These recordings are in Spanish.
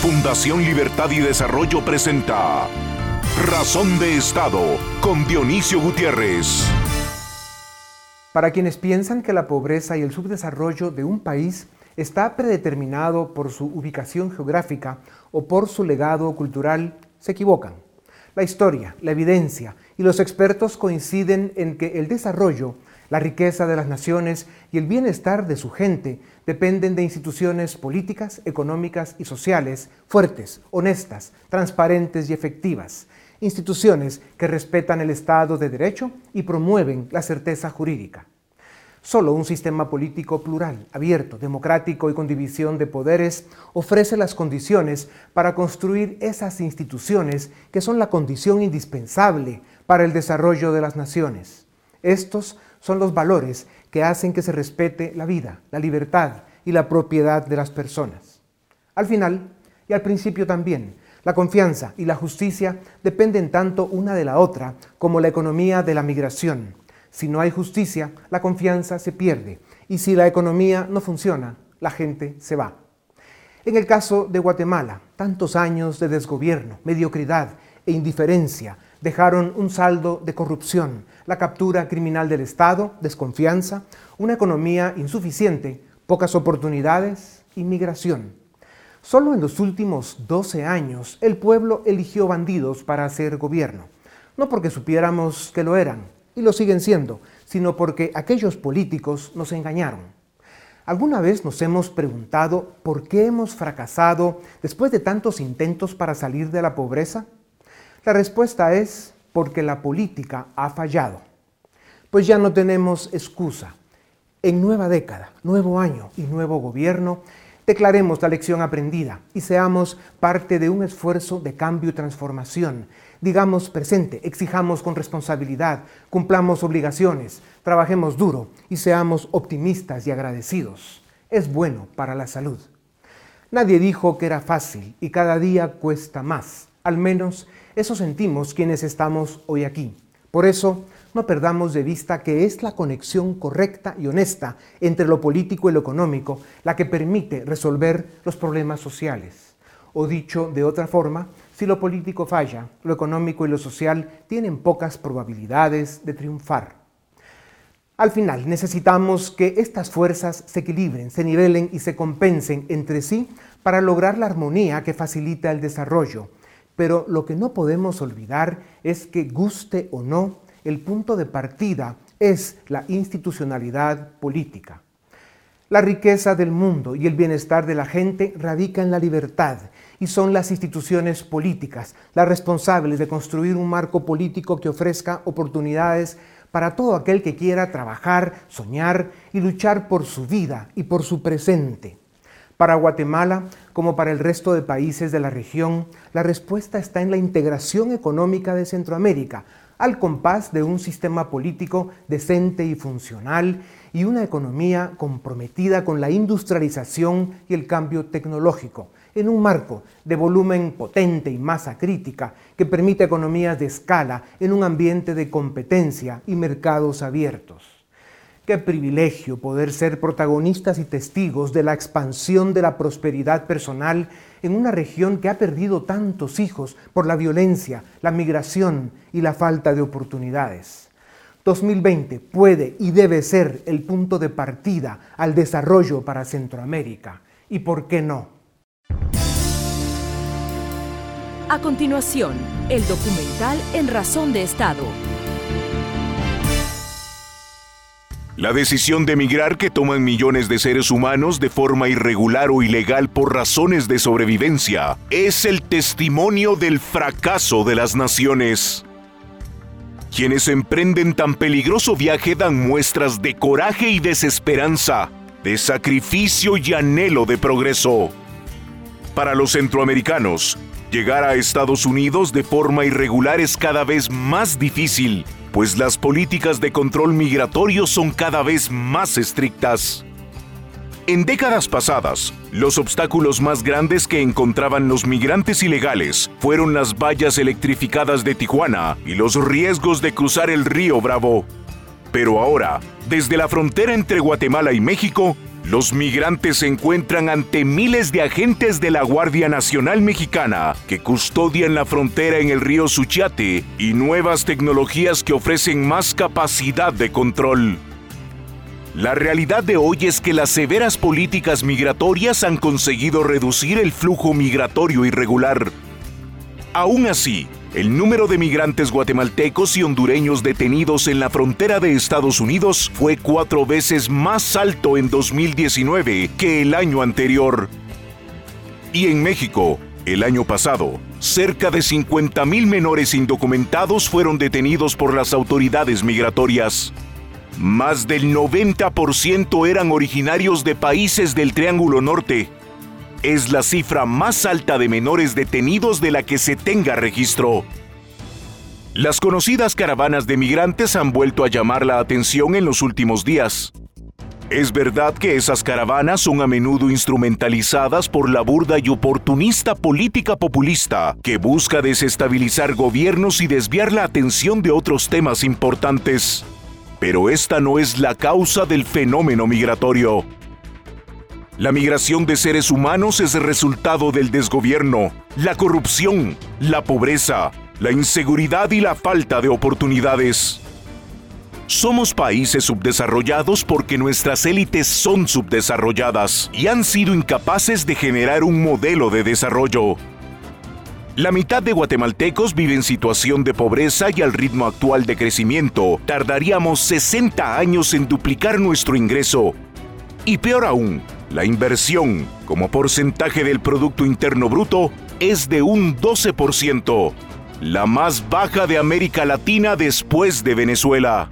Fundación Libertad y Desarrollo presenta Razón de Estado con Dionisio Gutiérrez. Para quienes piensan que la pobreza y el subdesarrollo de un país está predeterminado por su ubicación geográfica o por su legado cultural, se equivocan. La historia, la evidencia y los expertos coinciden en que el desarrollo la riqueza de las naciones y el bienestar de su gente dependen de instituciones políticas, económicas y sociales fuertes, honestas, transparentes y efectivas. Instituciones que respetan el Estado de Derecho y promueven la certeza jurídica. Solo un sistema político plural, abierto, democrático y con división de poderes ofrece las condiciones para construir esas instituciones que son la condición indispensable para el desarrollo de las naciones. Estos son los valores que hacen que se respete la vida, la libertad y la propiedad de las personas. Al final, y al principio también, la confianza y la justicia dependen tanto una de la otra como la economía de la migración. Si no hay justicia, la confianza se pierde y si la economía no funciona, la gente se va. En el caso de Guatemala, tantos años de desgobierno, mediocridad e indiferencia dejaron un saldo de corrupción, la captura criminal del Estado, desconfianza, una economía insuficiente, pocas oportunidades, inmigración. Solo en los últimos 12 años el pueblo eligió bandidos para hacer gobierno, no porque supiéramos que lo eran, y lo siguen siendo, sino porque aquellos políticos nos engañaron. ¿Alguna vez nos hemos preguntado por qué hemos fracasado después de tantos intentos para salir de la pobreza? La respuesta es porque la política ha fallado. Pues ya no tenemos excusa. En nueva década, nuevo año y nuevo gobierno, declaremos la lección aprendida y seamos parte de un esfuerzo de cambio y transformación. Digamos presente, exijamos con responsabilidad, cumplamos obligaciones, trabajemos duro y seamos optimistas y agradecidos. Es bueno para la salud. Nadie dijo que era fácil y cada día cuesta más. Al menos eso sentimos quienes estamos hoy aquí. Por eso, no perdamos de vista que es la conexión correcta y honesta entre lo político y lo económico la que permite resolver los problemas sociales. O dicho de otra forma, si lo político falla, lo económico y lo social tienen pocas probabilidades de triunfar. Al final, necesitamos que estas fuerzas se equilibren, se nivelen y se compensen entre sí para lograr la armonía que facilita el desarrollo pero lo que no podemos olvidar es que guste o no, el punto de partida es la institucionalidad política. La riqueza del mundo y el bienestar de la gente radica en la libertad y son las instituciones políticas las responsables de construir un marco político que ofrezca oportunidades para todo aquel que quiera trabajar, soñar y luchar por su vida y por su presente. Para Guatemala, como para el resto de países de la región, la respuesta está en la integración económica de Centroamérica, al compás de un sistema político decente y funcional y una economía comprometida con la industrialización y el cambio tecnológico, en un marco de volumen potente y masa crítica que permite economías de escala en un ambiente de competencia y mercados abiertos. Qué privilegio poder ser protagonistas y testigos de la expansión de la prosperidad personal en una región que ha perdido tantos hijos por la violencia, la migración y la falta de oportunidades. 2020 puede y debe ser el punto de partida al desarrollo para Centroamérica. ¿Y por qué no? A continuación, el documental En Razón de Estado La decisión de emigrar que toman millones de seres humanos de forma irregular o ilegal por razones de sobrevivencia es el testimonio del fracaso de las naciones. Quienes emprenden tan peligroso viaje dan muestras de coraje y desesperanza, de sacrificio y anhelo de progreso. Para los centroamericanos, llegar a Estados Unidos de forma irregular es cada vez más difícil pues las políticas de control migratorio son cada vez más estrictas. En décadas pasadas, los obstáculos más grandes que encontraban los migrantes ilegales fueron las vallas electrificadas de Tijuana y los riesgos de cruzar el río Bravo. Pero ahora, desde la frontera entre Guatemala y México, los migrantes se encuentran ante miles de agentes de la Guardia Nacional Mexicana que custodian la frontera en el río Suchiate y nuevas tecnologías que ofrecen más capacidad de control. La realidad de hoy es que las severas políticas migratorias han conseguido reducir el flujo migratorio irregular. Aún así, el número de migrantes guatemaltecos y hondureños detenidos en la frontera de Estados Unidos fue cuatro veces más alto en 2019 que el año anterior. Y en México, el año pasado, cerca de 50.000 menores indocumentados fueron detenidos por las autoridades migratorias. Más del 90% eran originarios de países del Triángulo Norte. Es la cifra más alta de menores detenidos de la que se tenga registro. Las conocidas caravanas de migrantes han vuelto a llamar la atención en los últimos días. Es verdad que esas caravanas son a menudo instrumentalizadas por la burda y oportunista política populista que busca desestabilizar gobiernos y desviar la atención de otros temas importantes. Pero esta no es la causa del fenómeno migratorio. La migración de seres humanos es el resultado del desgobierno, la corrupción, la pobreza, la inseguridad y la falta de oportunidades. Somos países subdesarrollados porque nuestras élites son subdesarrolladas y han sido incapaces de generar un modelo de desarrollo. La mitad de guatemaltecos vive en situación de pobreza y al ritmo actual de crecimiento tardaríamos 60 años en duplicar nuestro ingreso. Y peor aún, la inversión como porcentaje del Producto Interno Bruto es de un 12%, la más baja de América Latina después de Venezuela.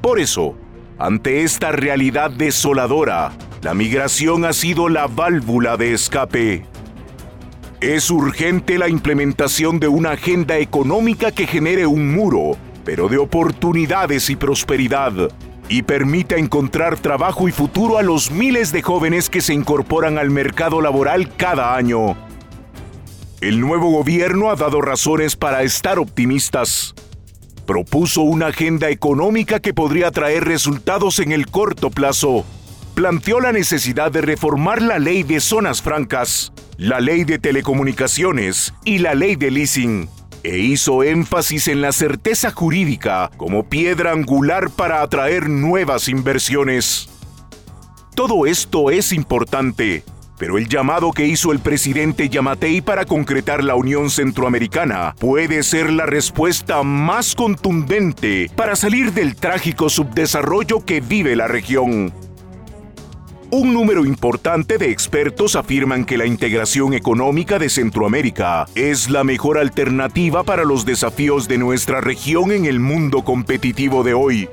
Por eso, ante esta realidad desoladora, la migración ha sido la válvula de escape. Es urgente la implementación de una agenda económica que genere un muro, pero de oportunidades y prosperidad, y permita encontrar trabajo y futuro a los miles de jóvenes que se incorporan al mercado laboral cada año. El nuevo gobierno ha dado razones para estar optimistas. Propuso una agenda económica que podría traer resultados en el corto plazo. Planteó la necesidad de reformar la ley de zonas francas la ley de telecomunicaciones y la ley de leasing, e hizo énfasis en la certeza jurídica como piedra angular para atraer nuevas inversiones. Todo esto es importante, pero el llamado que hizo el presidente Yamatei para concretar la Unión Centroamericana puede ser la respuesta más contundente para salir del trágico subdesarrollo que vive la región. Un número importante de expertos afirman que la integración económica de Centroamérica es la mejor alternativa para los desafíos de nuestra región en el mundo competitivo de hoy.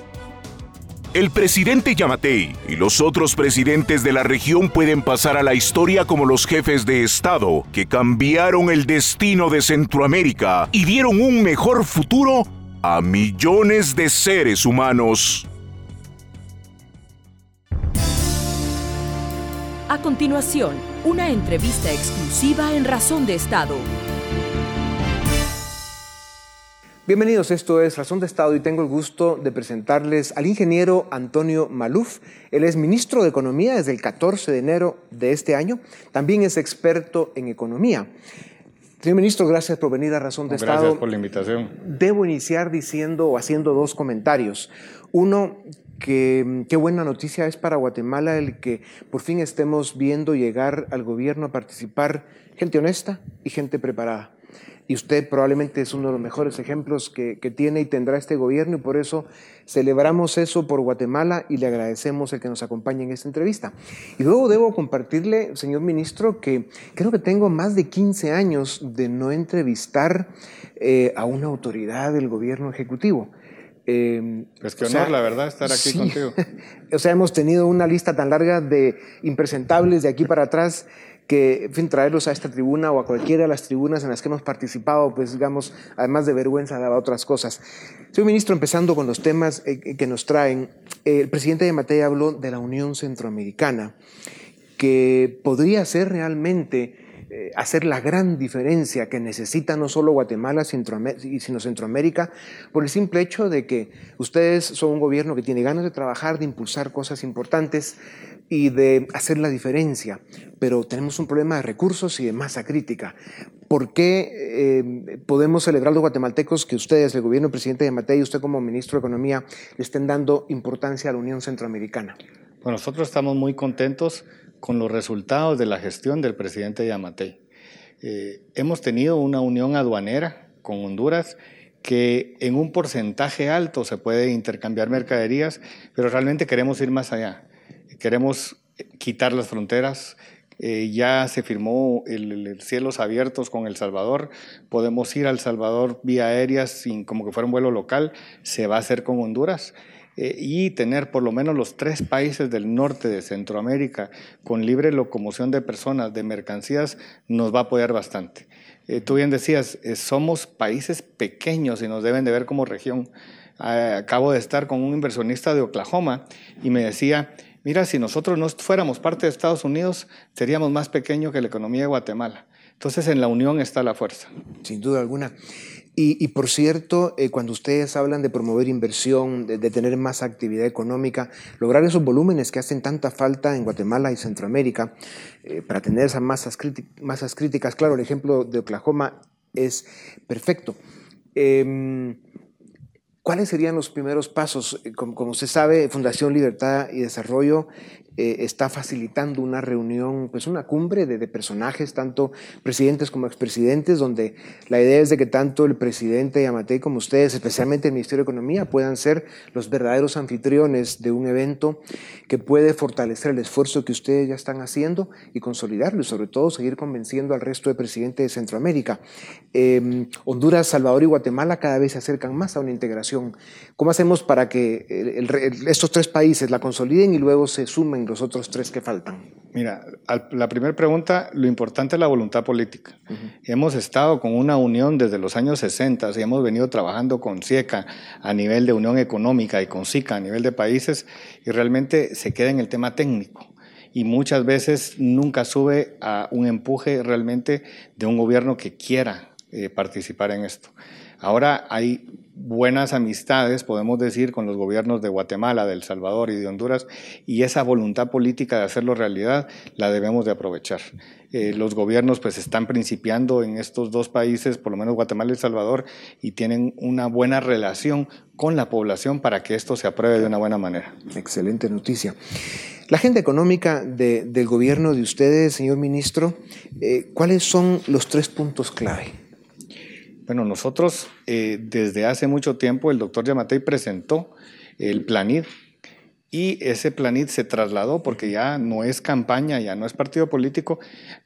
El presidente Yamatei y los otros presidentes de la región pueden pasar a la historia como los jefes de Estado que cambiaron el destino de Centroamérica y dieron un mejor futuro a millones de seres humanos. A continuación, una entrevista exclusiva en Razón de Estado. Bienvenidos, esto es Razón de Estado y tengo el gusto de presentarles al ingeniero Antonio Maluf. Él es ministro de Economía desde el 14 de enero de este año. También es experto en economía. Señor ministro, gracias por venir a Razón de Estado. Gracias por la invitación. Debo iniciar diciendo o haciendo dos comentarios. Uno, que qué buena noticia es para Guatemala el que por fin estemos viendo llegar al gobierno a participar gente honesta y gente preparada. Y usted probablemente es uno de los mejores ejemplos que, que, tiene y tendrá este gobierno y por eso celebramos eso por Guatemala y le agradecemos el que nos acompañe en esta entrevista. Y luego debo compartirle, señor ministro, que creo que tengo más de 15 años de no entrevistar eh, a una autoridad del gobierno ejecutivo. Eh, pues qué honor, sea, la verdad, estar aquí sí. contigo. o sea, hemos tenido una lista tan larga de impresentables de aquí para atrás que, en fin, traerlos a esta tribuna o a cualquiera de las tribunas en las que hemos participado, pues digamos, además de vergüenza, daba otras cosas. Señor ministro, empezando con los temas eh, que nos traen, eh, el presidente de Matei habló de la Unión Centroamericana, que podría ser realmente eh, hacer la gran diferencia que necesita no solo Guatemala, sino Centroamérica, por el simple hecho de que ustedes son un gobierno que tiene ganas de trabajar, de impulsar cosas importantes y de hacer la diferencia, pero tenemos un problema de recursos y de masa crítica. ¿Por qué eh, podemos celebrar los guatemaltecos que ustedes, el gobierno, presidente de Matei y usted como ministro de Economía, le estén dando importancia a la Unión Centroamericana? Bueno, nosotros estamos muy contentos con los resultados de la gestión del presidente Yamatei. Eh, hemos tenido una unión aduanera con Honduras que en un porcentaje alto se puede intercambiar mercaderías, pero realmente queremos ir más allá. Queremos quitar las fronteras. Eh, ya se firmó el, cielos abiertos con El Salvador. Podemos ir al Salvador vía aérea sin como que fuera un vuelo local. Se va a hacer con Honduras. Eh, y tener por lo menos los tres países del norte de Centroamérica con libre locomoción de personas, de mercancías, nos va a apoyar bastante. Eh, tú bien decías, eh, somos países pequeños y nos deben de ver como región. Ah, acabo de estar con un inversionista de Oklahoma y me decía, mira, si nosotros no fuéramos parte de Estados Unidos, seríamos más pequeños que la economía de Guatemala. Entonces en la unión está la fuerza. Sin duda alguna. Y, por cierto, eh, cuando ustedes hablan de promover inversión, de, tener más actividad económica, lograr esos volúmenes que hacen tanta falta en Guatemala y Centroamérica, eh, para tener esas masas, masas, críticas, claro, el ejemplo de Oklahoma es perfecto. Em, ¿Cuáles serían los primeros pasos? Eh, como, como, usted sabe, Fundación Libertad y Desarrollo eh, está facilitando una reunión, pues una cumbre de, personajes, tanto presidentes como expresidentes, donde la idea es de que tanto el presidente Yamatei como ustedes, especialmente el Ministerio de Economía, puedan ser los verdaderos anfitriones de un evento que puede fortalecer el esfuerzo que ustedes ya están haciendo y consolidarlo y sobre todo seguir convenciendo al resto de presidentes de Centroamérica. Em, Honduras, Salvador y Guatemala cada vez se acercan más a una integración. ¿Cómo hacemos para que estos tres países la consoliden y luego se sumen los otros tres que faltan? Mira, la primera pregunta, lo importante es la voluntad política. Hemos estado con una unión desde los años 60 y hemos venido trabajando con CIECA a nivel de unión económica y con SICA a nivel de países y realmente se queda en el tema técnico y muchas veces nunca sube a un empuje realmente de un gobierno que quiera eh, participar en esto. Ahora hay buenas amistades, podemos decir, con los gobiernos de Guatemala, de El Salvador y de Honduras, y esa voluntad política de hacerlo realidad la debemos de aprovechar. Eh, los gobiernos pues están principiando en estos dos países, por lo menos Guatemala y El Salvador, y tienen una buena relación con la población para que esto se apruebe de una buena manera. Excelente noticia. La agenda económica del gobierno de ustedes, señor ministro, eh, ¿cuáles son los tres puntos clave? Bueno, nosotros eh, desde hace mucho tiempo el doctor Yamatei presentó el Planid y ese Planid se trasladó porque ya no es campaña, ya no es partido político.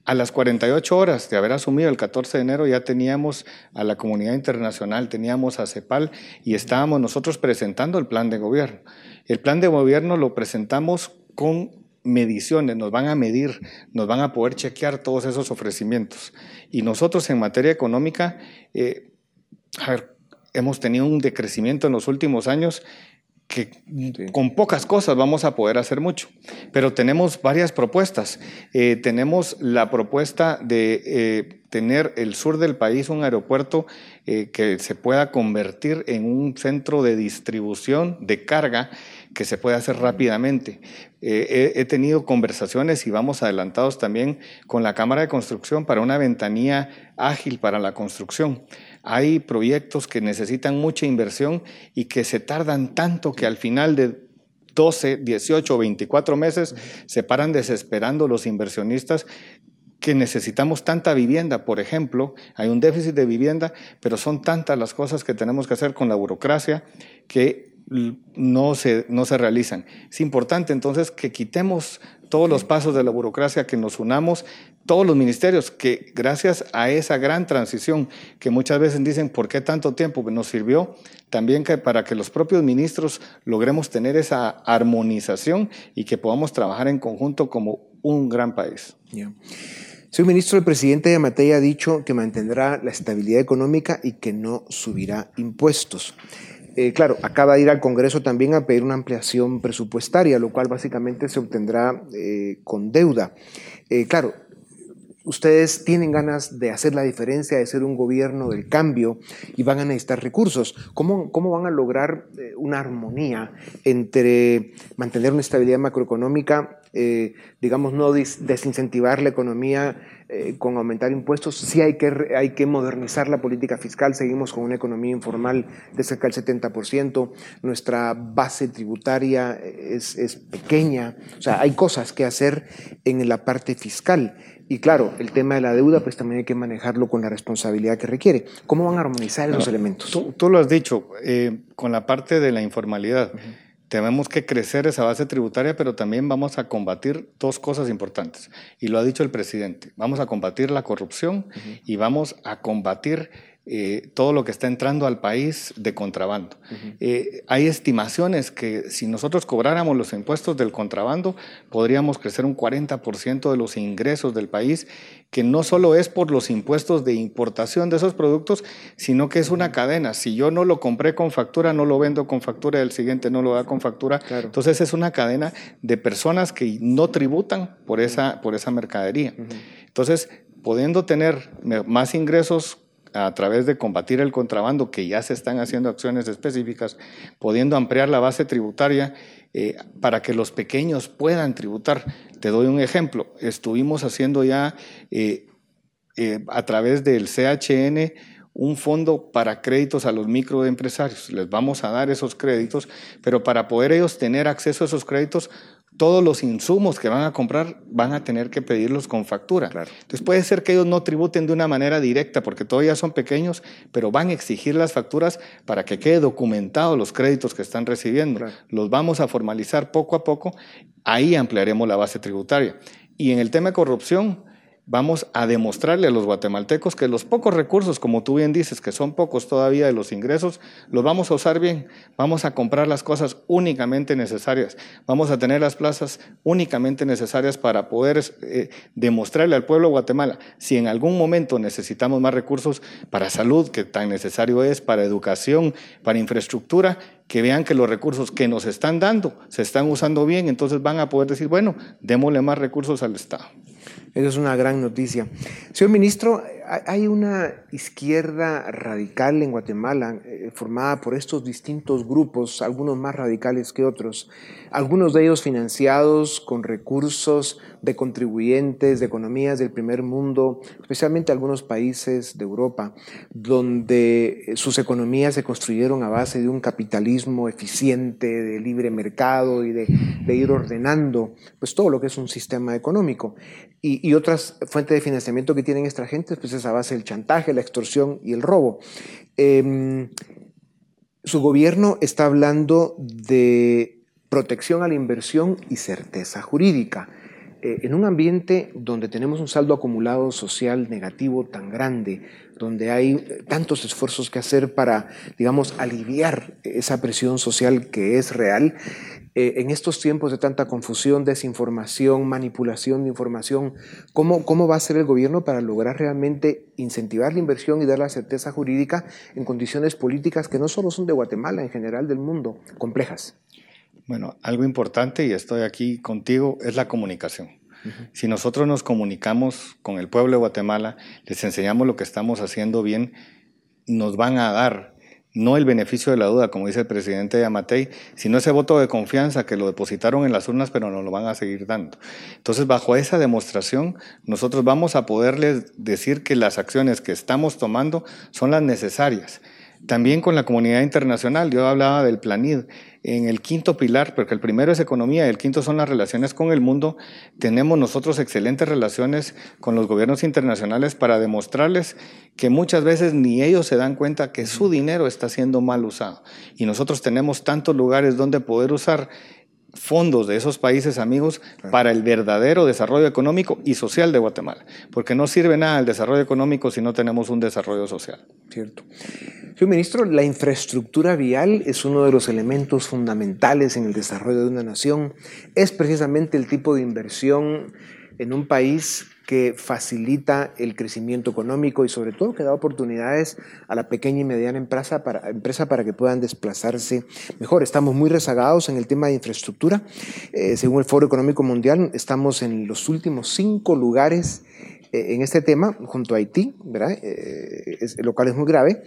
A las 48 horas de haber asumido el 14 de enero ya teníamos a la comunidad internacional, teníamos a CEPAL y estábamos nosotros presentando el plan de gobierno. El plan de gobierno lo presentamos con mediciones, nos van a medir, nos van a poder chequear todos esos ofrecimientos. Y nosotros en materia económica, eh, hemos tenido un decrecimiento en los últimos años que con pocas cosas vamos a poder hacer mucho. Pero tenemos varias propuestas. Eh, tenemos la propuesta de eh, tener el sur del país un aeropuerto que se pueda convertir en un centro de distribución de carga que se puede hacer rápidamente. Eh, he, tenido conversaciones y vamos adelantados también con la Cámara de Construcción para una ventanilla ágil para la construcción. Hay proyectos que necesitan mucha inversión y que se tardan tanto que al final de 12, 18, 24 meses se paran desesperando los inversionistas que necesitamos tanta vivienda, por ejemplo, hay un déficit de vivienda, pero son tantas las cosas que tenemos que hacer con la burocracia que no se, no se realizan. Es importante entonces que quitemos todos los pasos de la burocracia, que nos unamos, todos los ministerios, que gracias a esa gran transición que muchas veces dicen, ¿por qué tanto tiempo? Nos sirvió también que para que los propios ministros logremos tener esa armonización y que podamos trabajar en conjunto como un gran país. Señor ministro, el presidente de ha dicho que mantendrá la estabilidad económica y que no subirá impuestos. Eh, claro, acaba de ir al Congreso también a pedir una ampliación presupuestaria, lo cual básicamente se obtendrá eh, con deuda. Eh, claro, ustedes tienen ganas de hacer la diferencia, de ser un gobierno del cambio y van a necesitar recursos. ¿Cómo, cómo van a lograr una armonía entre mantener una estabilidad macroeconómica, digamos, no desincentivar la economía eh, con aumentar impuestos? Sí hay que, hay que modernizar la política fiscal, seguimos con una economía informal de cerca del 70%, nuestra base tributaria es, es pequeña, o sea, hay cosas que hacer en la parte fiscal. Y claro, el tema de la deuda, pues también hay que manejarlo con la responsabilidad que requiere. ¿Cómo van a armonizar los elementos? Tú, lo has dicho, eh, con la parte de la informalidad. Tenemos que crecer esa base tributaria, pero también vamos a combatir dos cosas importantes. Y lo ha dicho el presidente. Vamos a combatir la corrupción y vamos a combatir eh, todo lo que está entrando al país de contrabando. Eh, hay estimaciones que si nosotros cobráramos los impuestos del contrabando, podríamos crecer un 40% de los ingresos del país, que no solo es por los impuestos de importación de esos productos, sino que es una cadena. Si yo no lo compré con factura, no lo vendo con factura, el siguiente no lo da con factura. Entonces es una cadena de personas que no tributan por esa, por esa mercadería. Entonces, pudiendo tener más ingresos a través de combatir el contrabando, que ya se están haciendo acciones específicas, pudiendo ampliar la base tributaria eh, para que los pequeños puedan tributar. Te doy un ejemplo. Estuvimos haciendo ya eh, eh, a través del CHN un fondo para créditos a los microempresarios. Les vamos a dar esos créditos, pero para poder ellos tener acceso a esos créditos, todos los insumos que van a comprar van a tener que pedirlos con factura. Entonces puede ser que ellos no tributen de una manera directa porque todavía son pequeños, pero van a exigir las facturas para que quede documentado los créditos que están recibiendo. Los vamos a formalizar poco a poco, ahí ampliaremos la base tributaria. Y en el tema de corrupción, vamos a demostrarle a los guatemaltecos que los pocos recursos, como tú bien dices, que son pocos todavía de los ingresos, los vamos a usar bien. Vamos a comprar las cosas únicamente necesarias. Vamos a tener las plazas únicamente necesarias para poder eh, demostrarle al pueblo de Guatemala si en algún momento necesitamos más recursos para salud, que tan necesario es, para educación, para infraestructura, que vean que los recursos que nos están dando se están usando bien, entonces van a poder decir, bueno, démosle más recursos al Estado. Eso es una gran noticia. Señor ministro, hay una izquierda radical en Guatemala eh, formada por estos distintos grupos, algunos más radicales que otros, algunos de ellos financiados con recursos de contribuyentes de economías del primer mundo, especialmente algunos países de Europa, donde sus economías se construyeron a base de un capitalismo eficiente, de libre mercado y de, de ir ordenando pues, todo lo que es un sistema económico. Y, y otras fuentes de financiamiento que tienen esta gente, pues a base del chantaje, la extorsión y el robo. Em, su gobierno está hablando de protección a la inversión y certeza jurídica. Eh, en un ambiente donde tenemos un saldo acumulado social negativo tan grande, donde hay eh, tantos esfuerzos que hacer para, digamos, aliviar esa presión social que es real, eh, en estos tiempos de tanta confusión, desinformación, manipulación de información, ¿cómo, ¿cómo va a ser el gobierno para lograr realmente incentivar la inversión y dar la certeza jurídica en condiciones políticas que no solo son de Guatemala, en general del mundo, complejas? Bueno, algo importante, y estoy aquí contigo, es la comunicación. Si nosotros nos comunicamos con el pueblo de Guatemala, les enseñamos lo que estamos haciendo bien, nos van a dar no el beneficio de la duda, como dice el presidente Yamatei, sino ese voto de confianza que lo depositaron en las urnas, pero nos lo van a seguir dando. Entonces, bajo esa demostración, nosotros vamos a poderles decir que las acciones que estamos tomando son las necesarias. También con la comunidad internacional, yo hablaba del PLANID, en el quinto pilar, porque el primero es economía y el quinto son las relaciones con el mundo, tenemos nosotros excelentes relaciones con los gobiernos internacionales para demostrarles que muchas veces ni ellos se dan cuenta que su dinero está siendo mal usado. Y nosotros tenemos tantos lugares donde poder usar fondos de esos países amigos para el verdadero desarrollo económico y social de Guatemala, porque no sirve nada el desarrollo económico si no tenemos un desarrollo social. Cierto. Señor ministro, la infraestructura vial es uno de los elementos fundamentales en el desarrollo de una nación. Es precisamente el tipo de inversión en un país que facilita el crecimiento económico y sobre todo que da oportunidades a la pequeña y mediana empresa para, empresa para que puedan desplazarse mejor. Estamos muy rezagados en el tema de infraestructura. Eh, según el Foro Económico Mundial, estamos en los últimos cinco lugares en este tema junto a Haití, ¿verdad? Eh, lo cual es muy grave.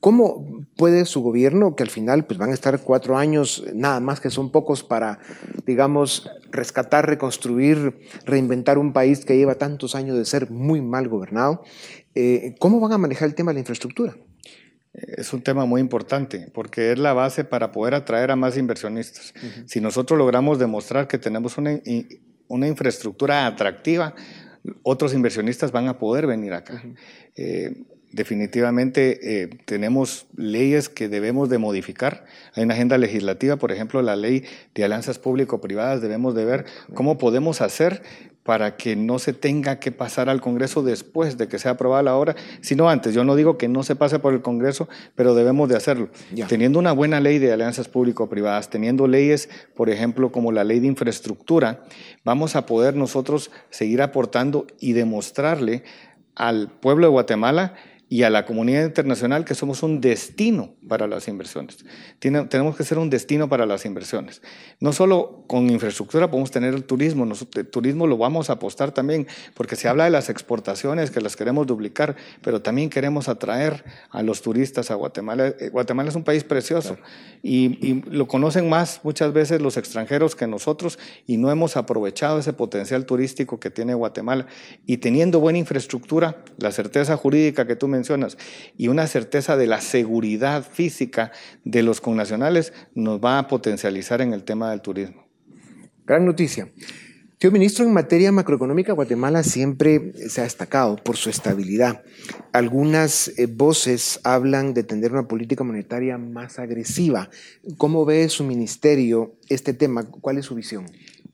¿Cómo puede su gobierno, que al final pues, van a estar cuatro años, nada más que son pocos para, digamos, rescatar, reconstruir, reinventar un país que lleva tantos años de ser muy mal gobernado, eh, ¿cómo van a manejar el tema de la infraestructura? Es un tema muy importante porque es la base para poder atraer a más inversionistas. Si nosotros logramos demostrar que tenemos una, una infraestructura atractiva, otros inversionistas van a poder venir acá. Eh, definitivamente eh, tenemos leyes que debemos de modificar. Hay una agenda legislativa, por ejemplo, la ley de alianzas público-privadas, debemos de ver cómo podemos hacer para que no se tenga que pasar al Congreso después de que sea aprobada la obra, sino antes. Yo no digo que no se pase por el Congreso, pero debemos de hacerlo. Teniendo una buena ley de alianzas público-privadas, teniendo leyes, por ejemplo, como la ley de infraestructura, vamos a poder nosotros seguir aportando y demostrarle al pueblo de Guatemala y a la comunidad internacional que somos un destino para las inversiones. tenemos que ser un destino para las inversiones. No solo con infraestructura podemos tener el turismo, el turismo lo vamos a apostar también, porque se habla de las exportaciones que las queremos duplicar, pero también queremos atraer a los turistas a Guatemala. Eh, Guatemala es un país precioso y, y lo conocen más muchas veces los extranjeros que nosotros y no hemos aprovechado ese potencial turístico que tiene Guatemala. Y teniendo buena infraestructura, la certeza jurídica que tú me y una certeza de la seguridad física de los connacionales nos va a potencializar en el tema del turismo. Gran noticia. Tío ministro, en materia macroeconómica, Guatemala siempre se ha destacado por su estabilidad. Algunas eh, voces hablan de tener una política monetaria más agresiva. ¿Cómo ve su ministerio este tema? ¿Cuál es su visión?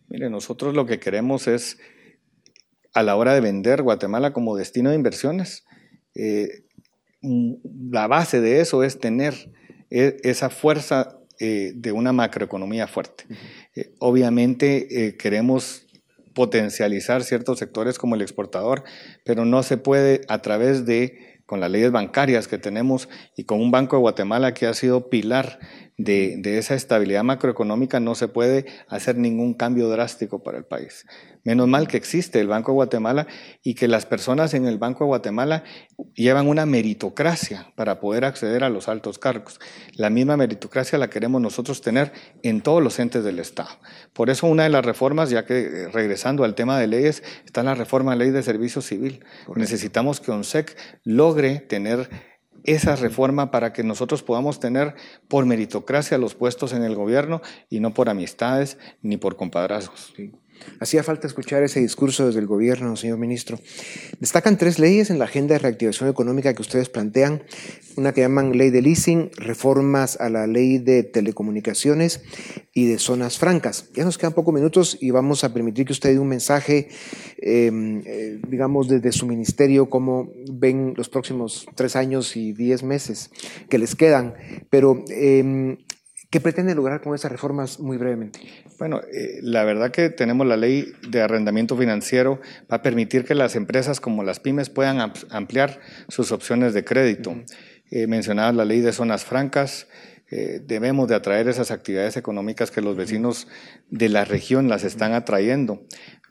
Mire, nosotros lo que queremos es, a la hora de vender Guatemala como destino de inversiones, eh, la base de eso es tener e, esa fuerza eh, de una macroeconomía fuerte. Eh, obviamente queremos potencializar ciertos sectores como el exportador, pero no se puede a través de, con las leyes bancarias que tenemos y con un Banco de Guatemala que ha sido pilar de, esa estabilidad macroeconómica, no se puede hacer ningún cambio drástico para el país. Menos mal que existe el Banco de Guatemala y que las personas en el Banco de Guatemala llevan una meritocracia para poder acceder a los altos cargos. La misma meritocracia la queremos nosotros tener en todos los entes del Estado. Por eso una de las reformas, ya que eh, regresando al tema de leyes, está la reforma de ley de servicio civil. Necesitamos que ONSEC logre tener esa reforma para que nosotros podamos tener por meritocracia los puestos en el gobierno y no por amistades ni por compadrazgos. Hacía falta escuchar ese discurso desde el gobierno, señor ministro. Destacan tres leyes en la agenda de reactivación económica que ustedes plantean. Una que llaman ley de leasing, reformas a la ley de telecomunicaciones y de zonas francas. Ya nos quedan pocos minutos y vamos a permitir que usted dé un mensaje, em, eh, digamos, desde su ministerio, cómo ven los próximos tres años y diez meses que les quedan. Pero em, ¿Qué pretende lograr con esas reformas muy brevemente? Bueno, eh, la verdad que tenemos la ley de arrendamiento financiero, va a permitir que las empresas como las pymes puedan ampliar sus opciones de crédito. Uh la ley de zonas francas, eh, debemos de atraer esas actividades económicas que los vecinos de la región las están atrayendo.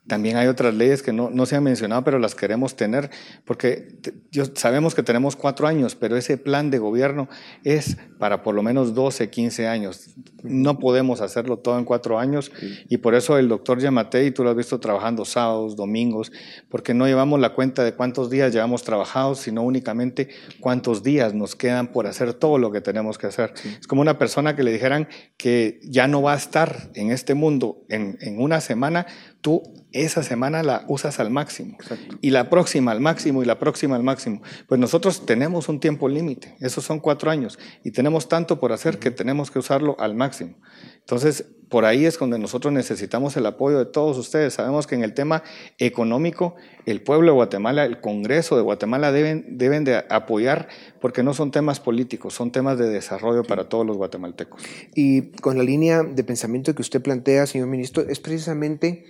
También hay otras leyes que no, no se han mencionado, pero las queremos tener, porque yo, sabemos que tenemos cuatro años, pero ese plan de gobierno es para por lo menos 12, 15 años. No podemos hacerlo todo en cuatro años y por eso el doctor Yamatei, tú lo has visto trabajando sábados, domingos, porque no llevamos la cuenta de cuántos días llevamos trabajados, sino únicamente cuántos días nos quedan por hacer todo lo que tenemos que hacer. Es como una persona que le dijeran que ya no va a estar en este mundo en, en una semana, tú esa semana la usas al máximo y la próxima al máximo y la próxima al máximo. Pues nosotros tenemos un tiempo límite, esos son cuatro años y tenemos tanto por hacer que tenemos que usarlo al máximo. Entonces, por ahí es donde nosotros necesitamos el apoyo de todos ustedes. Sabemos que en el tema económico, el pueblo de Guatemala, el Congreso de Guatemala deben, deben de apoyar porque no son temas políticos, son temas de desarrollo para todos los guatemaltecos. Y con la línea de pensamiento que usted plantea, señor ministro, es precisamente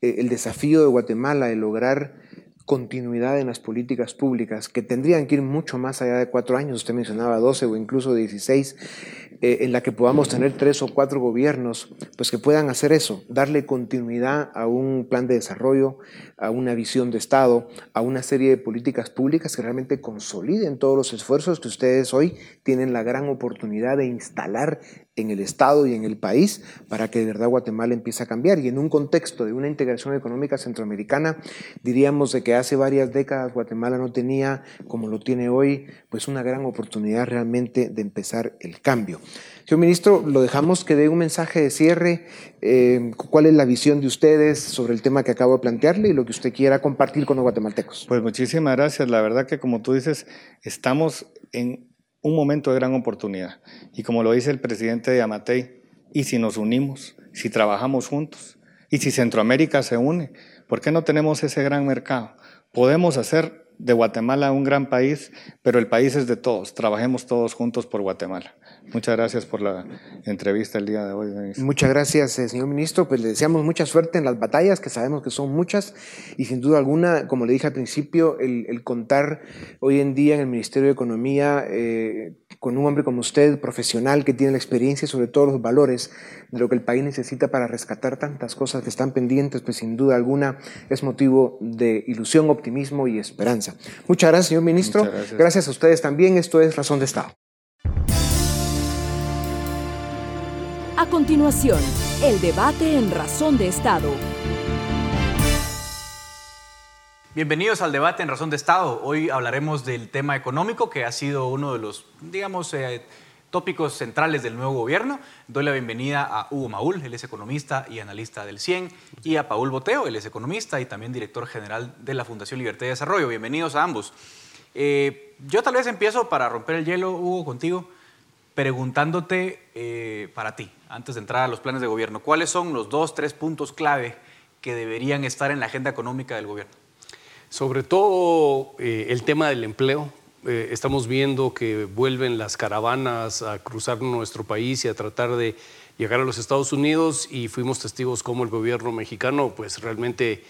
el desafío de Guatemala de lograr continuidad en las políticas públicas que tendrían que ir mucho más allá de cuatro años, usted mencionaba 12 o incluso 16, eh, en la que podamos tener tres o cuatro gobiernos, pues que puedan hacer eso, darle continuidad a un plan de desarrollo, a una visión de Estado, a una serie de políticas públicas que realmente consoliden todos los esfuerzos que ustedes hoy tienen la gran oportunidad de instalar en el Estado y en el país para que de verdad Guatemala empiece a cambiar. Y en un contexto de una integración económica centroamericana, diríamos de que hace varias décadas Guatemala no tenía, como lo tiene hoy, pues una gran oportunidad realmente de empezar el cambio. Señor ministro, lo dejamos que dé un mensaje de cierre. Eh, ¿Cuál es la visión de ustedes sobre el tema que acabo de plantearle y lo que usted quiera compartir con los guatemaltecos? Pues muchísimas gracias. La verdad que como tú dices, estamos en un momento de gran oportunidad. Y como lo dice el presidente de Amatei, ¿y si nos unimos? ¿Si trabajamos juntos? ¿Y si Centroamérica se une? ¿Por qué no tenemos ese gran mercado? Podemos hacer de Guatemala un gran país, pero el país es de todos. Trabajemos todos juntos por Guatemala. Muchas gracias por la entrevista el día de hoy, Muchas gracias, eh, señor ministro. Pues le deseamos mucha suerte en las batallas, que sabemos que son muchas, y sin duda alguna, como le dije al principio, el, contar hoy en día en el Ministerio de Economía eh, con un hombre como usted, profesional, que tiene la experiencia y sobre todo los valores de lo que el país necesita para rescatar tantas cosas que están pendientes, pues sin duda alguna es motivo de ilusión, optimismo y esperanza. Muchas gracias, señor ministro. Gracias. gracias a ustedes también. Esto es Razón de Estado. A continuación, el debate en Razón de Estado. Bienvenidos al debate en Razón de Estado. Hoy hablaremos del tema económico que ha sido uno de los, digamos, eh, tópicos centrales del nuevo gobierno. Doy la bienvenida a Hugo Maúl, él es economista y analista del CIEN, y a Paul Boteo, él es economista y también director general de la Fundación Libertad y Desarrollo. Bienvenidos a ambos. Eh, yo tal vez empiezo para romper el hielo, Hugo, contigo, preguntándote eh, para ti antes de entrar a los planes de gobierno, ¿cuáles son los dos, tres puntos clave que deberían estar en la agenda económica del gobierno? Sobre todo eh, el tema del empleo. Eh, estamos viendo que vuelven las caravanas a cruzar nuestro país y a tratar de llegar a los Estados Unidos y fuimos testigos cómo el gobierno mexicano pues realmente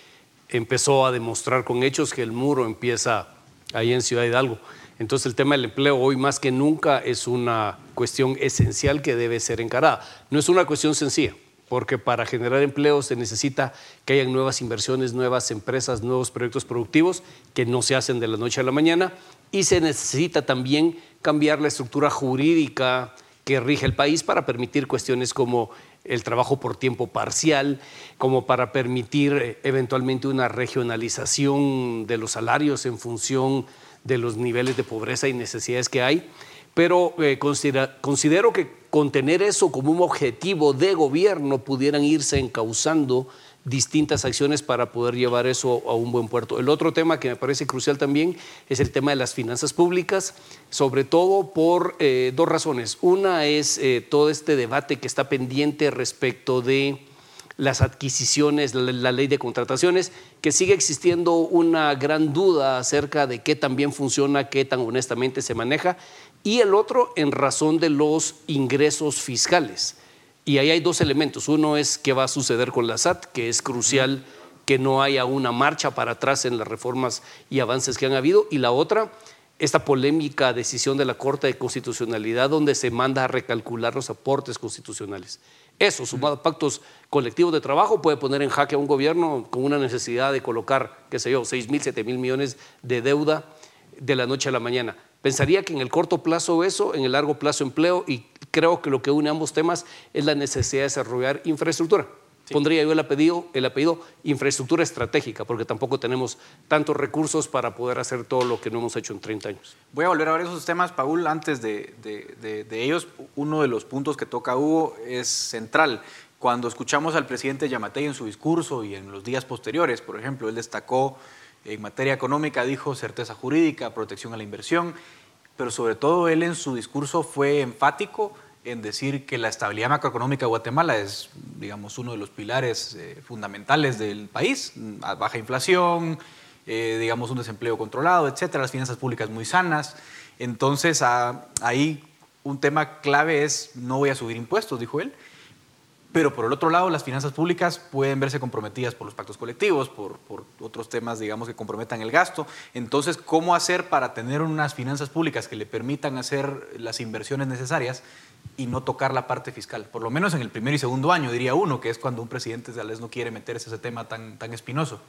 empezó a demostrar con hechos que el muro empieza ahí en Ciudad Hidalgo. Entonces el tema del empleo hoy más que nunca es una cuestión esencial que debe ser encarada. No es una cuestión sencilla, porque para generar empleo se necesita que haya nuevas inversiones, nuevas empresas, nuevos proyectos productivos que no se hacen de la noche a la mañana y se necesita también cambiar la estructura jurídica que rige el país para permitir cuestiones como el trabajo por tiempo parcial, como para permitir eh, eventualmente una regionalización de los salarios en función de los niveles de pobreza y necesidades que hay, pero eh, considero que contener eso como un objetivo de gobierno pudieran irse encauzando distintas acciones para poder llevar eso a un buen puerto. El otro tema que me parece crucial también es el tema de las finanzas públicas, sobre todo por eh, dos razones. Una es eh, todo este debate que está pendiente respecto de las adquisiciones, la, ley de contrataciones, que sigue existiendo una gran duda acerca de qué tan bien funciona, qué tan honestamente se maneja, y el otro en razón de los ingresos fiscales. Y ahí hay dos elementos. Uno es qué va a suceder con la SAT, que es crucial que no haya una marcha para atrás en las reformas y avances que han habido, y la otra, esta polémica decisión de la Corte de Constitucionalidad donde se manda a recalcular los aportes constitucionales. Eso, sumado a pactos colectivos de trabajo, puede poner en jaque a un gobierno con una necesidad de colocar, qué sé yo, 6 mil, 7 mil millones de deuda de la noche a la mañana. Pensaría que en el corto plazo eso, en el largo plazo empleo, y creo que lo que une ambos temas es la necesidad de desarrollar infraestructura. Pondría yo el apellido, el apellido infraestructura estratégica, porque tampoco tenemos tantos recursos para poder hacer todo lo que no hemos hecho en 30 años. Voy a volver a ver esos temas, Paul. Antes de, de ellos, uno de los puntos que toca Hugo es central. Cuando escuchamos al presidente Yamatei en su discurso y en los días posteriores, por ejemplo, él destacó en materia económica, dijo certeza jurídica, protección a la inversión, pero sobre todo él en su discurso fue enfático en decir que la estabilidad macroeconómica de Guatemala es, digamos, uno de los pilares eh, fundamentales del país, baja inflación, eh, digamos, un desempleo controlado, etcétera, las finanzas públicas muy sanas. Entonces, ahí un tema clave es no voy a subir impuestos, dijo él. Pero por el otro lado las finanzas públicas pueden verse comprometidas por los pactos colectivos, por, otros temas, digamos, que comprometan el gasto. Entonces, ¿cómo hacer para tener unas finanzas públicas que le permitan hacer las inversiones necesarias y no tocar la parte fiscal? Por lo menos en el primer y segundo año, diría uno, que es cuando un presidente tal vez no quiere meterse ese tema tan, tan espinoso.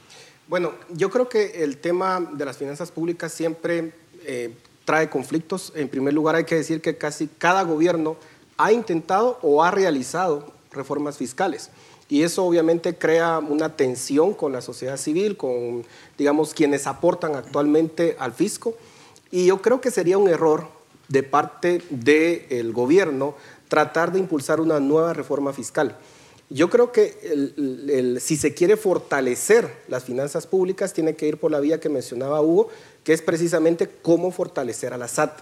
Bueno, yo creo que el tema de las finanzas públicas siempre eh, trae conflictos. En primer lugar, hay que decir que casi cada gobierno ha intentado o ha realizado reformas fiscales. Y eso obviamente crea una tensión con la sociedad civil, con, digamos, quienes aportan actualmente al fisco. Y yo creo que sería un error de parte del gobierno tratar de impulsar una nueva reforma fiscal. Yo creo que si se quiere fortalecer las finanzas públicas, tiene que ir por la vía que mencionaba Hugo, que es precisamente cómo fortalecer a la SAT.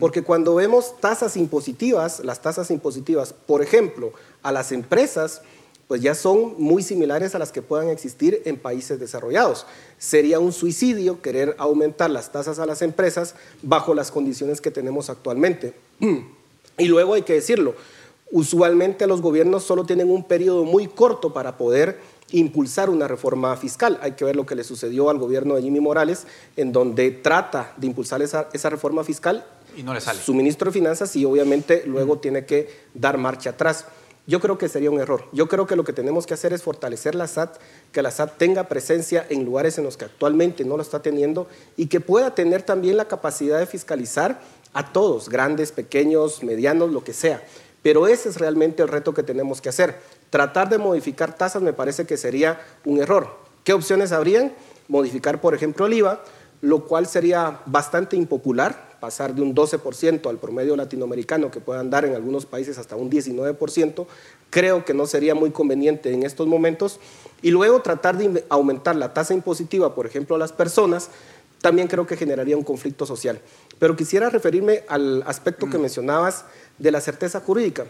Porque cuando vemos tasas impositivas, las tasas impositivas, por ejemplo, a las empresas, pues ya son muy similares a las que puedan existir en países desarrollados. Sería un suicidio querer aumentar las tasas a las empresas bajo las condiciones que tenemos actualmente. Y luego hay que decirlo, usualmente los gobiernos solo tienen un periodo muy corto para poder impulsar una reforma fiscal. Hay que ver lo que le sucedió al gobierno de Jimmy Morales, en donde trata de impulsar esa, reforma fiscal. Y no le sale. Su ministro de Finanzas y obviamente luego tiene que dar marcha atrás. Yo creo que sería un error. Yo creo que lo que tenemos que hacer es fortalecer la SAT, que la SAT tenga presencia en lugares en los que actualmente no lo está teniendo y que pueda tener también la capacidad de fiscalizar a todos, grandes, pequeños, medianos, lo que sea. Pero ese es realmente el reto que tenemos que hacer. Tratar de modificar tasas me parece que sería un error. ¿Qué opciones habrían? Modificar, por ejemplo, el IVA, lo cual sería bastante impopular, pasar de un 12% al promedio latinoamericano, que puedan dar en algunos países hasta un 19%, creo que no sería muy conveniente en estos momentos. Y luego tratar de aumentar la tasa impositiva, por ejemplo, a las personas, también creo que generaría un conflicto social. Pero quisiera referirme al aspecto que mm. mencionabas de la certeza jurídica.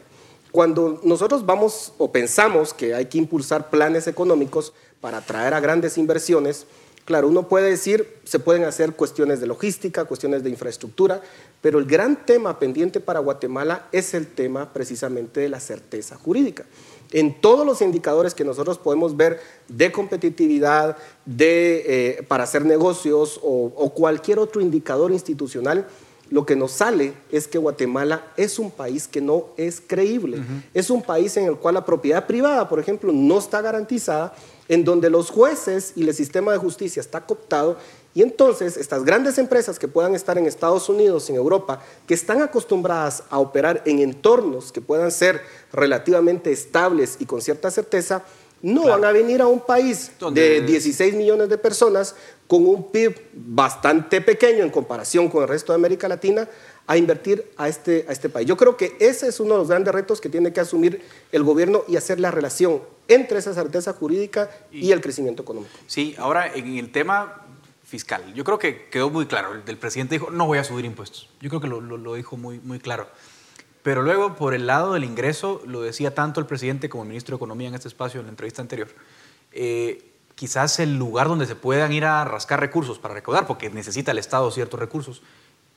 Cuando nosotros vamos o pensamos que hay que impulsar planes económicos para atraer a grandes inversiones, claro, uno puede decir, se pueden hacer cuestiones de logística, cuestiones de infraestructura, pero el gran tema pendiente para Guatemala es el tema precisamente de la certeza jurídica. En todos los indicadores que nosotros podemos ver de competitividad, de, eh, para hacer negocios o, o cualquier otro indicador institucional, lo que nos sale es que Guatemala es un país que no es creíble. Es un país en el cual la propiedad privada, por ejemplo, no está garantizada, en donde los jueces y el sistema de justicia está cooptado. Y entonces estas grandes empresas que puedan estar en Estados Unidos, en Europa, que están acostumbradas a operar en entornos que puedan ser relativamente estables y con cierta certeza, no van a venir a un país de 16 millones de personas con un PIB bastante pequeño en comparación con el resto de América Latina a invertir a este, a este país. Yo creo que ese es uno de los grandes retos que tiene que asumir el gobierno y hacer la relación entre esa certeza jurídica y, el crecimiento económico. Sí, ahora en el tema fiscal, yo creo que quedó muy claro. El, presidente dijo, no voy a subir impuestos. Yo creo que lo, lo dijo muy, muy claro. Pero luego, por el lado del ingreso, lo decía tanto el presidente como el ministro de Economía en este espacio, en la entrevista anterior, eh, quizás el lugar donde se puedan ir a rascar recursos para recaudar, porque necesita el Estado ciertos recursos,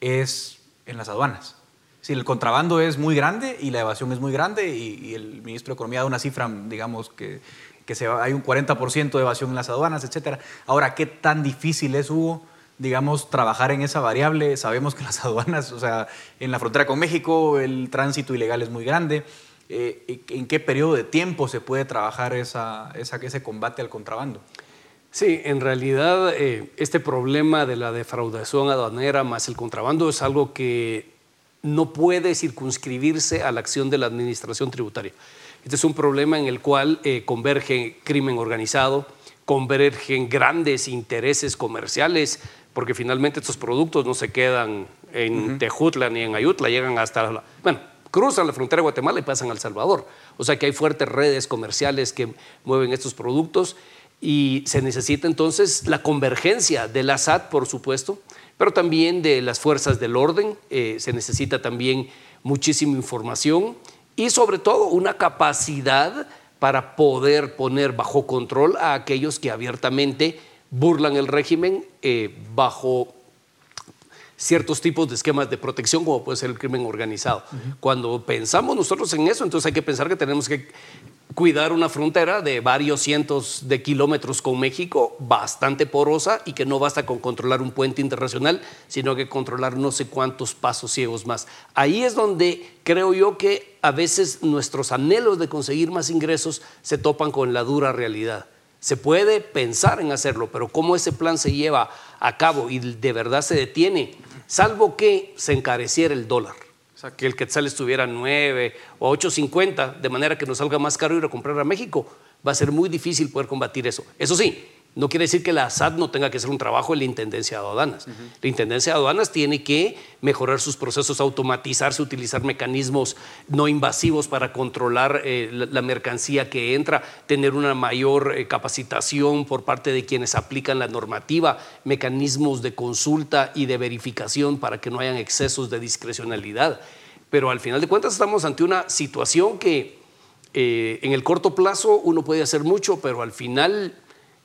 es en las aduanas. Si el contrabando es muy grande y la evasión es muy grande, y, el ministro de Economía da una cifra, digamos, que, que se, hay un 40% de evasión en las aduanas, etc. Ahora, ¿qué tan difícil es, Hugo? digamos, trabajar en esa variable. Sabemos que las aduanas, o sea, en la frontera con México el tránsito ilegal es muy grande. Eh, ¿En qué periodo de tiempo se puede trabajar esa, esa, ese combate al contrabando? Sí, en realidad eh, este problema de la defraudación aduanera más el contrabando es algo que no puede circunscribirse a la acción de la administración tributaria. Este es un problema en el cual eh, converge crimen organizado, convergen grandes intereses comerciales, porque finalmente estos productos no se quedan en Tejutla ni en Ayutla, llegan hasta, la, bueno, cruzan la frontera de Guatemala y pasan a El Salvador. O sea que hay fuertes redes comerciales que mueven estos productos y se necesita entonces la convergencia de la SAT, por supuesto, pero también de las fuerzas del orden, eh, se necesita también muchísima información y sobre todo una capacidad para poder poner bajo control a aquellos que abiertamente burlan el régimen eh, bajo ciertos tipos de esquemas de protección, como puede ser el crimen organizado. Cuando pensamos nosotros en eso, entonces hay que pensar que tenemos que cuidar una frontera de varios cientos de kilómetros con México, bastante porosa y que no basta con controlar un puente internacional, sino que controlar no sé cuántos pasos ciegos más. Ahí es donde creo yo que a veces nuestros anhelos de conseguir más ingresos se topan con la dura realidad. Se puede pensar en hacerlo, pero cómo ese plan se lleva a cabo y de verdad se detiene, salvo que se encareciera el dólar que el quetzal estuviera 9 o 8.50, de manera que nos salga más caro ir a comprar a México, va a ser muy difícil poder combatir eso. Eso sí, no quiere decir que la SAT no tenga que hacer un trabajo en la Intendencia de Aduanas. La Intendencia de Aduanas tiene que mejorar sus procesos, automatizarse, utilizar mecanismos no invasivos para controlar eh, la, mercancía que entra, tener una mayor eh, capacitación por parte de quienes aplican la normativa, mecanismos de consulta y de verificación para que no hayan excesos de discrecionalidad. Pero al final de cuentas estamos ante una situación que eh, en el corto plazo uno puede hacer mucho, pero al final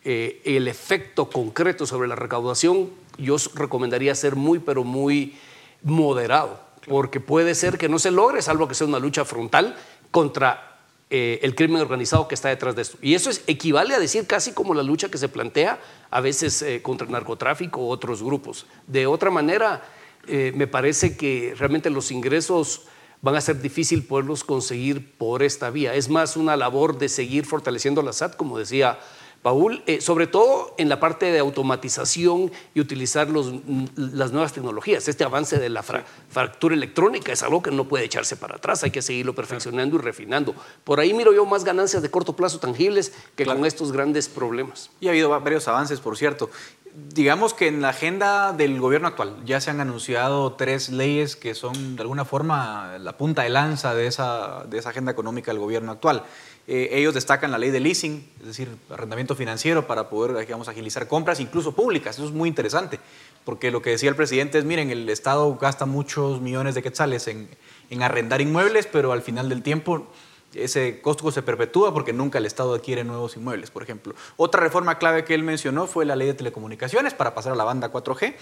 eh, el efecto concreto sobre la recaudación, yo recomendaría ser muy, pero muy moderado, porque puede ser que no se logre, salvo que sea una lucha frontal contra eh, el crimen organizado que está detrás de esto. Y eso es, equivale a decir casi como la lucha que se plantea a veces eh, contra el narcotráfico u otros grupos. De otra manera, me parece que realmente los ingresos van a ser difícil poderlos conseguir por esta vía. Es más una labor de seguir fortaleciendo la SAT, como decía Paul, eh, sobre todo en la parte de automatización y utilizar las nuevas tecnologías. Este avance de la fractura electrónica es algo que no puede echarse para atrás, hay que seguirlo perfeccionando y refinando. Por ahí miro yo más ganancias de corto plazo tangibles que con estos grandes problemas. Y ha habido varios avances, por cierto. Digamos que en la agenda del gobierno actual ya se han anunciado tres leyes que son de alguna forma la punta de lanza de esa, de esa agenda económica del gobierno actual. Eh, ellos destacan la ley de leasing, es decir, arrendamiento financiero para poder, agilizar compras, incluso públicas. Eso es muy interesante, porque lo que decía el presidente es, miren, el Estado gasta muchos millones de quetzales en, en arrendar inmuebles, pero al final del tiempo ese costo se perpetúa porque nunca el Estado adquiere nuevos inmuebles, por ejemplo. Otra reforma clave que él mencionó fue la ley de telecomunicaciones para pasar a la banda 4G.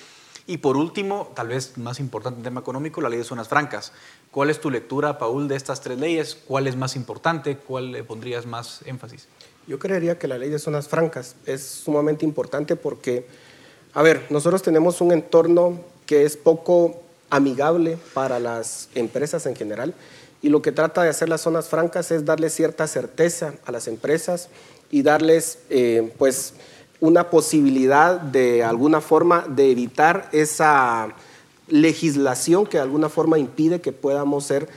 Y por último, tal vez más importante en tema económico, la ley de zonas francas. ¿Cuál es tu lectura, Paul, de estas tres leyes? ¿Cuál es más importante? ¿Cuál le pondrías más énfasis? Yo creería que la ley de zonas francas es sumamente importante porque, a ver, nosotros tenemos un entorno que es poco amigable para las empresas en general y lo que trata de hacer las zonas francas es darle cierta certeza a las empresas y darles, eh, pues, una posibilidad de alguna forma de evitar esa legislación que de alguna forma impide que podamos ser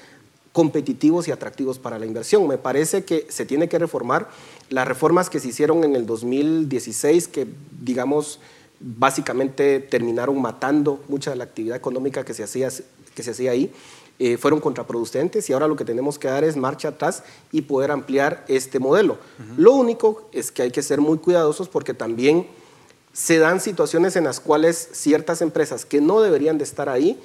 competitivos y atractivos para la inversión. Me parece que se tiene que reformar las reformas que se hicieron en el 2016, que digamos básicamente terminaron matando mucha de la actividad económica que se hacía, que se hacía ahí. Eh, fueron contraproducentes y ahora lo que tenemos que dar es marcha atrás y poder ampliar este modelo. Lo único es que hay que ser muy cuidadosos porque también se dan situaciones en las cuales ciertas empresas que no deberían de estar ahí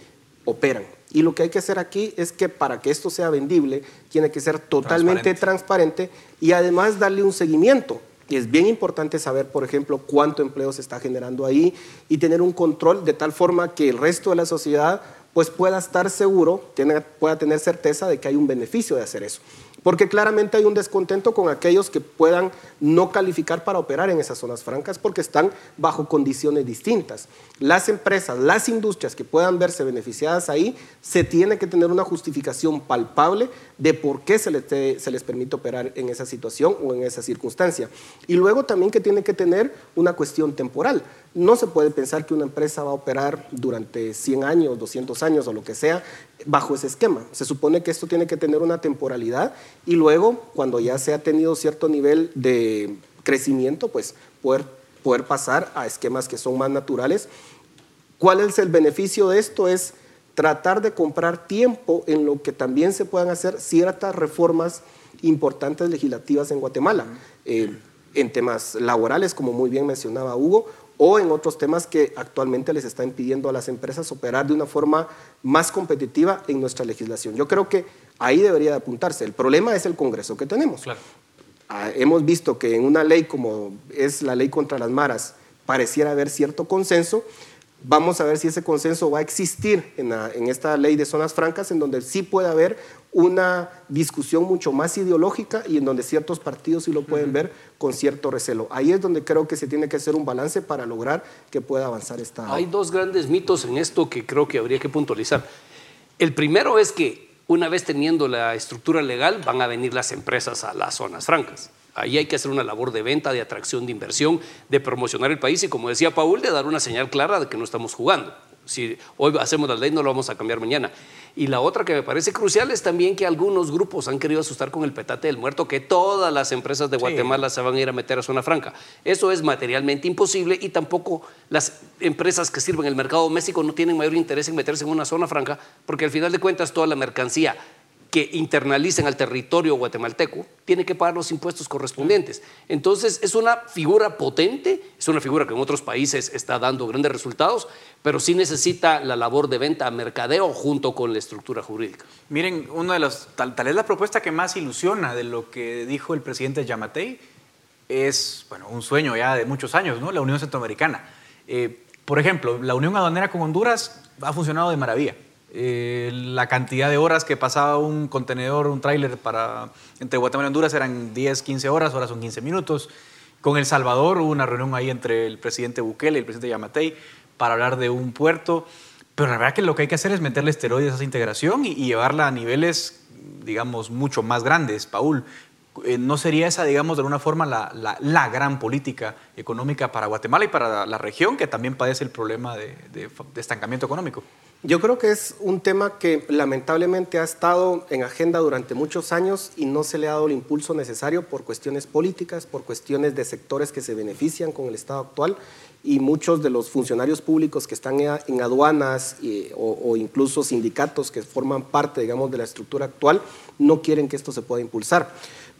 operan. Y lo que hay que hacer aquí es que para que esto sea vendible, tiene que ser totalmente transparente, transparente y además darle un seguimiento. Y es bien importante saber, por ejemplo, cuánto empleo se está generando ahí y tener un control de tal forma que el resto de la sociedad pues pueda estar seguro, pueda tener certeza de que hay un beneficio de hacer eso. Porque claramente hay un descontento con aquellos que puedan no calificar para operar en esas zonas francas porque están bajo condiciones distintas. Las empresas, las industrias que puedan verse beneficiadas ahí, se tiene que tener una justificación palpable de por qué se les, se les permite operar en esa situación o en esa circunstancia. Y luego también que tiene que tener una cuestión temporal. No se puede pensar que una empresa va a operar durante 100 años, 200 años o lo que sea bajo ese esquema. Se supone que esto tiene que tener una temporalidad y luego, cuando ya se ha tenido cierto nivel de crecimiento, pues poder, poder pasar a esquemas que son más naturales. ¿Cuál es el beneficio de esto? Es tratar de comprar tiempo en lo que también se puedan hacer ciertas reformas importantes legislativas en Guatemala. Eh, en temas laborales, como muy bien mencionaba Hugo, o en otros temas que actualmente les está impidiendo a las empresas operar de una forma más competitiva en nuestra legislación. Yo creo que ahí debería de apuntarse. El problema es el Congreso que tenemos. Ah, hemos visto que en una ley como es la ley contra las maras pareciera haber cierto consenso, Vamos a ver si ese consenso va a existir en, esta ley de zonas francas, en donde sí puede haber una discusión mucho más ideológica y en donde ciertos partidos sí lo pueden ver con cierto recelo. Ahí es donde creo que se tiene que hacer un balance para lograr que pueda avanzar esta... Hay dos grandes mitos en esto que creo que habría que puntualizar. El primero es que una vez teniendo la estructura legal van a venir las empresas a las zonas francas. Ahí hay que hacer una labor de venta, de atracción de inversión, de promocionar el país y, como decía Paul, de dar una señal clara de que no estamos jugando. Si hoy hacemos la ley, no lo vamos a cambiar mañana. Y la otra que me parece crucial es también que algunos grupos han querido asustar con el petate del muerto, que todas las empresas de Guatemala se van a ir a meter a zona franca. Eso es materialmente imposible y tampoco las empresas que sirven el mercado doméstico no tienen mayor interés en meterse en una zona franca, porque al final de cuentas toda la mercancía que internalicen al territorio guatemalteco, tiene que pagar los impuestos correspondientes. Entonces, es una figura potente, es una figura que en otros países está dando grandes resultados, pero sí necesita la labor de venta a mercadeo junto con la estructura jurídica. Miren, una de las, tal, tal es la propuesta que más ilusiona de lo que dijo el presidente Yamatei, es, bueno, un sueño ya de muchos años, ¿no? La Unión Centroamericana. Eh, por ejemplo, la Unión Aduanera con Honduras ha funcionado de maravilla eh, la cantidad de horas que pasaba un contenedor, un tráiler para entre Guatemala y Honduras eran 10, 15 horas, ahora son 15 minutos. Con El Salvador hubo una reunión ahí entre el presidente Bukele y el presidente Yamatei para hablar de un puerto, pero la verdad que lo que hay que hacer es meterle esteroides a esa integración y, llevarla a niveles, digamos, mucho más grandes, Paul. Eh, ¿No sería esa, digamos, de alguna forma la, la, gran política económica para Guatemala y para la, región que también padece el problema de estancamiento económico? Yo creo que es un tema que lamentablemente ha estado en agenda durante muchos años y no se le ha dado el impulso necesario por cuestiones políticas, por cuestiones de sectores que se benefician con el Estado actual y muchos de los funcionarios públicos que están en aduanas o, incluso sindicatos que forman parte, digamos, de la estructura actual, no quieren que esto se pueda impulsar.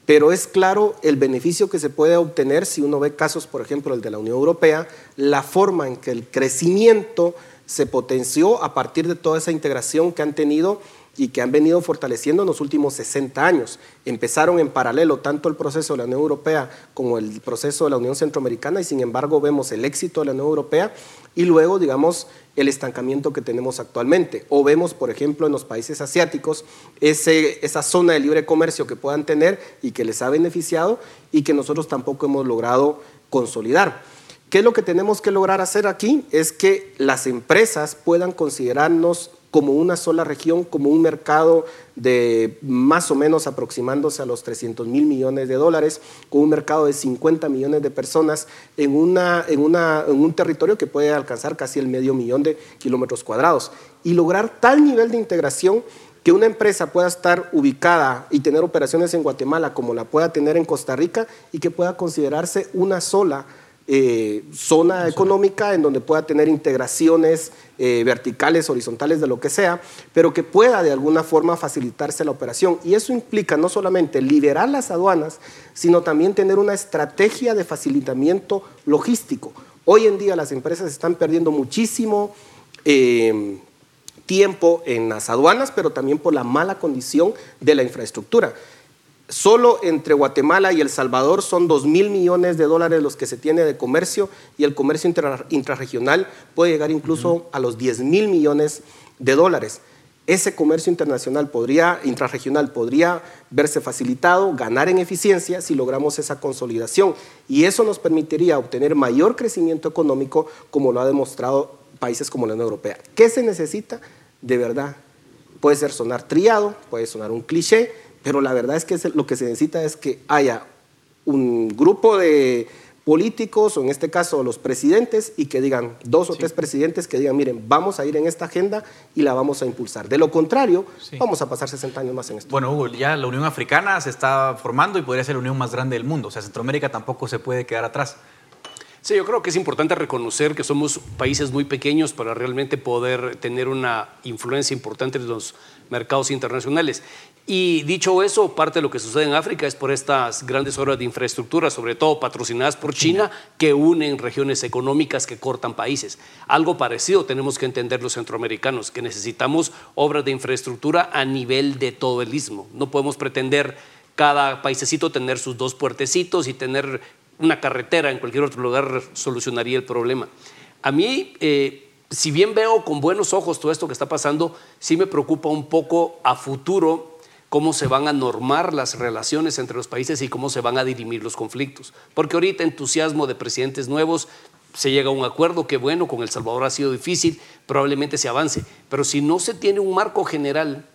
Pero es claro el beneficio que se puede obtener si uno ve casos, por ejemplo, el de la Unión Europea, la forma en que el crecimiento se potenció a partir de toda esa integración que han tenido y que han venido fortaleciendo en los últimos 60 años. Empezaron en paralelo tanto el proceso de la Unión Europea como el proceso de la Unión Centroamericana y sin embargo vemos el éxito de la Unión Europea y luego, digamos, el estancamiento que tenemos actualmente. O vemos, por ejemplo, en los países asiáticos esa zona de libre comercio que puedan tener y que les ha beneficiado y que nosotros tampoco hemos logrado consolidar. ¿Qué es lo que tenemos que lograr hacer aquí? Es que las empresas puedan considerarnos como una sola región, como un mercado de más o menos aproximándose a los 300 mil millones de dólares, con un mercado de 50 millones de personas en, una, en, una, en un territorio que puede alcanzar casi el medio millón de kilómetros cuadrados. Y lograr tal nivel de integración que una empresa pueda estar ubicada y tener operaciones en Guatemala como la pueda tener en Costa Rica y que pueda considerarse una sola eh, zona económica en donde pueda tener integraciones eh, verticales, horizontales, de lo que sea, pero que pueda de alguna forma facilitarse la operación. Y eso implica no solamente liberar las aduanas, sino también tener una estrategia de facilitamiento logístico. Hoy en día las empresas están perdiendo muchísimo eh, tiempo en las aduanas, pero también por la mala condición de la infraestructura. Solo entre Guatemala y El Salvador son 2 mil millones de dólares los que se tiene de comercio y el comercio intrarregional puede llegar incluso a los 10 mil millones de dólares. Ese comercio internacional podría, intrarregional podría verse facilitado, ganar en eficiencia si logramos esa consolidación. Y eso nos permitiría obtener mayor crecimiento económico como lo ha demostrado países como la Unión Europea. ¿Qué se necesita? De verdad, puede ser sonar triado, puede sonar un cliché, pero la verdad es que lo que se necesita es que haya un grupo de políticos, o en este caso los presidentes, y que digan, dos o tres presidentes que digan, miren, vamos a ir en esta agenda y la vamos a impulsar. De lo contrario, vamos a pasar 60 años más en esto. Bueno, Hugo, ya la Unión Africana se está formando y podría ser la unión más grande del mundo. O sea, Centroamérica tampoco se puede quedar atrás. Sí, yo creo que es importante reconocer que somos países muy pequeños para realmente poder tener una influencia importante en los mercados internacionales. Y dicho eso, parte de lo que sucede en África es por estas grandes obras de infraestructura, sobre todo patrocinadas por China, que unen regiones económicas que cortan países. Algo parecido tenemos que entender los centroamericanos, que necesitamos obras de infraestructura a nivel de todo el istmo. No podemos pretender cada paisecito tener sus dos puertecitos y tener una carretera en cualquier otro lugar solucionaría el problema. A mí, eh, si bien veo con buenos ojos todo esto que está pasando, sí me preocupa un poco a futuro cómo se van a normar las relaciones entre los países y cómo se van a dirimir los conflictos. Porque ahorita entusiasmo de presidentes nuevos, se llega a un acuerdo que bueno, con El Salvador ha sido difícil, probablemente se avance, pero si no se tiene un marco general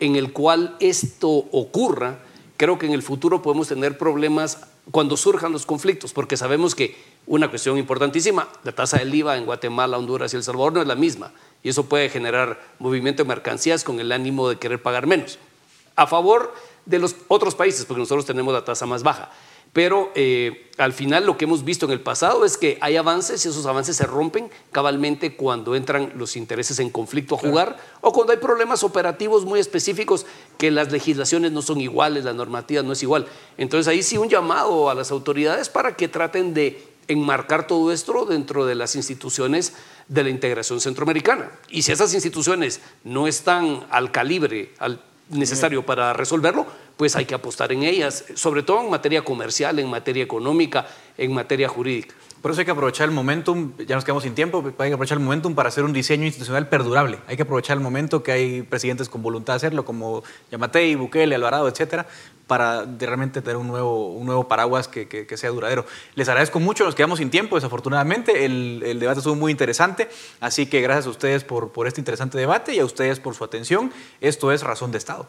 en el cual esto ocurra, creo que en el futuro podemos tener problemas cuando surjan los conflictos, porque sabemos que una cuestión importantísima, la tasa del IVA en Guatemala, Honduras y El Salvador no es la misma, y eso puede generar movimiento de mercancías con el ánimo de querer pagar menos, a favor de los otros países, porque nosotros tenemos la tasa más baja. Pero eh, al final lo que hemos visto en el pasado es que hay avances y esos avances se rompen cabalmente cuando entran los intereses en conflicto a jugar o cuando hay problemas operativos muy específicos que las legislaciones no son iguales, la normativa no es igual. Entonces ahí sí un llamado a las autoridades para que traten de enmarcar todo esto dentro de las instituciones de la integración centroamericana. Y si esas instituciones no están al calibre al necesario para resolverlo, pues hay que apostar en ellas, sobre todo en materia comercial, en materia económica, en materia jurídica. Por eso hay que aprovechar el momentum, ya nos quedamos sin tiempo, hay que aprovechar el momentum para hacer un diseño institucional perdurable. Hay que aprovechar el momento que hay presidentes con voluntad de hacerlo, como Yamatei, Bukele, Alvarado, etcétera, para realmente tener un nuevo, un nuevo paraguas que, que, sea duradero. Les agradezco mucho, nos quedamos sin tiempo, desafortunadamente. El, el, debate estuvo muy interesante, así que gracias a ustedes por, por este interesante debate y a ustedes por su atención. Esto es Razón de Estado.